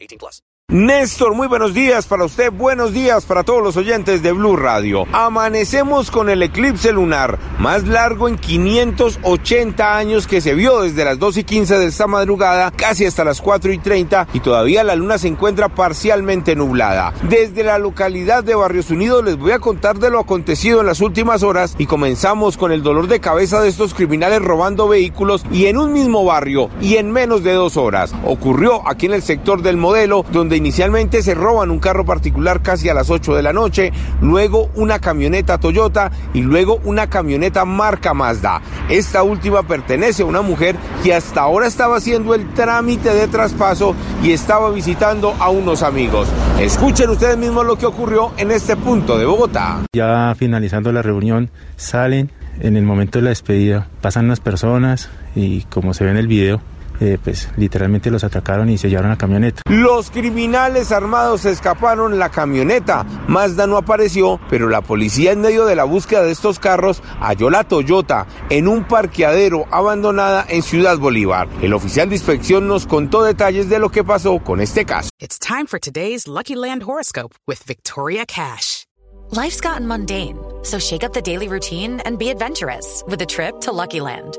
18 plus. Néstor, muy buenos días para usted, buenos días para todos los oyentes de Blue Radio. Amanecemos con el eclipse lunar más largo en 580 años que se vio desde las 2 y 15 de esta madrugada casi hasta las 4 y 30 y todavía la luna se encuentra parcialmente nublada. Desde la localidad de Barrios Unidos les voy a contar de lo acontecido en las últimas horas y comenzamos con el dolor de cabeza de estos criminales robando vehículos y en un mismo barrio y en menos de dos horas. Ocurrió aquí en el sector del modelo donde inicialmente se roban un carro particular casi a las 8 de la noche, luego una camioneta Toyota y luego una camioneta marca Mazda. Esta última pertenece a una mujer que hasta ahora estaba haciendo el trámite de traspaso y estaba visitando a unos amigos. Escuchen ustedes mismos lo que ocurrió en este punto de Bogotá. Ya finalizando la reunión, salen en el momento de la despedida, pasan las personas y como se ve en el video, eh, pues literalmente los atacaron y se llevaron la camioneta. Los criminales armados escaparon la camioneta. Mazda no apareció, pero la policía en medio de la búsqueda de estos carros halló la Toyota en un parqueadero abandonada en Ciudad Bolívar. El oficial de inspección nos contó detalles de lo que pasó con este caso. It's time for today's Lucky Land horoscope with Victoria Cash. Life's gotten mundane, so shake up the daily routine and be adventurous with a trip to Lucky Land.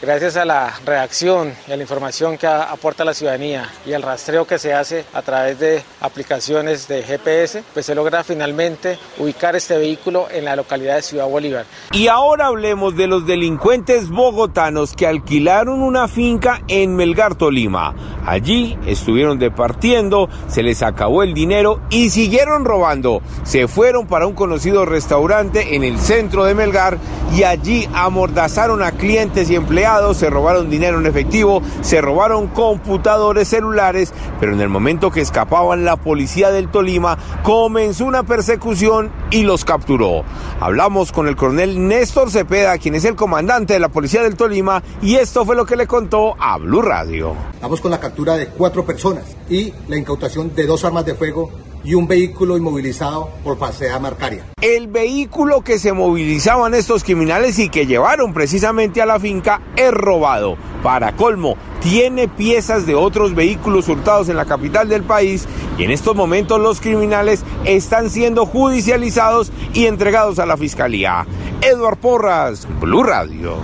Gracias a la reacción y a la información que aporta la ciudadanía y el rastreo que se hace a través de aplicaciones de GPS, pues se logra finalmente ubicar este vehículo en la localidad de Ciudad Bolívar. Y ahora hablemos de los delincuentes bogotanos que alquilaron una finca en Melgar, Tolima. Allí estuvieron departiendo, se les acabó el dinero y siguieron robando. Se fueron para un conocido restaurante en el centro de Melgar y allí amordazaron a clientes y empleados, se robaron dinero en efectivo, se robaron computadores celulares, pero en el momento que escapaban la policía del Tolima comenzó una persecución y los capturó. Hablamos con el coronel Néstor Cepeda, quien es el comandante de la policía del Tolima, y esto fue lo que le contó a Blue Radio. Vamos con la captura de cuatro personas y la incautación de dos armas de fuego y un vehículo inmovilizado por falsedad marcaria. El vehículo que se movilizaban estos criminales y que llevaron precisamente a la finca es robado. Para colmo, tiene piezas de otros vehículos hurtados en la capital del país y en estos momentos los criminales están siendo judicializados y entregados a la fiscalía. Edward Porras, Blue Radio.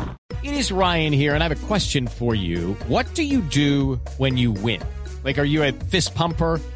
It is Ryan here, and I have a question for you. What do you do when you win? Like, are you a fist pumper?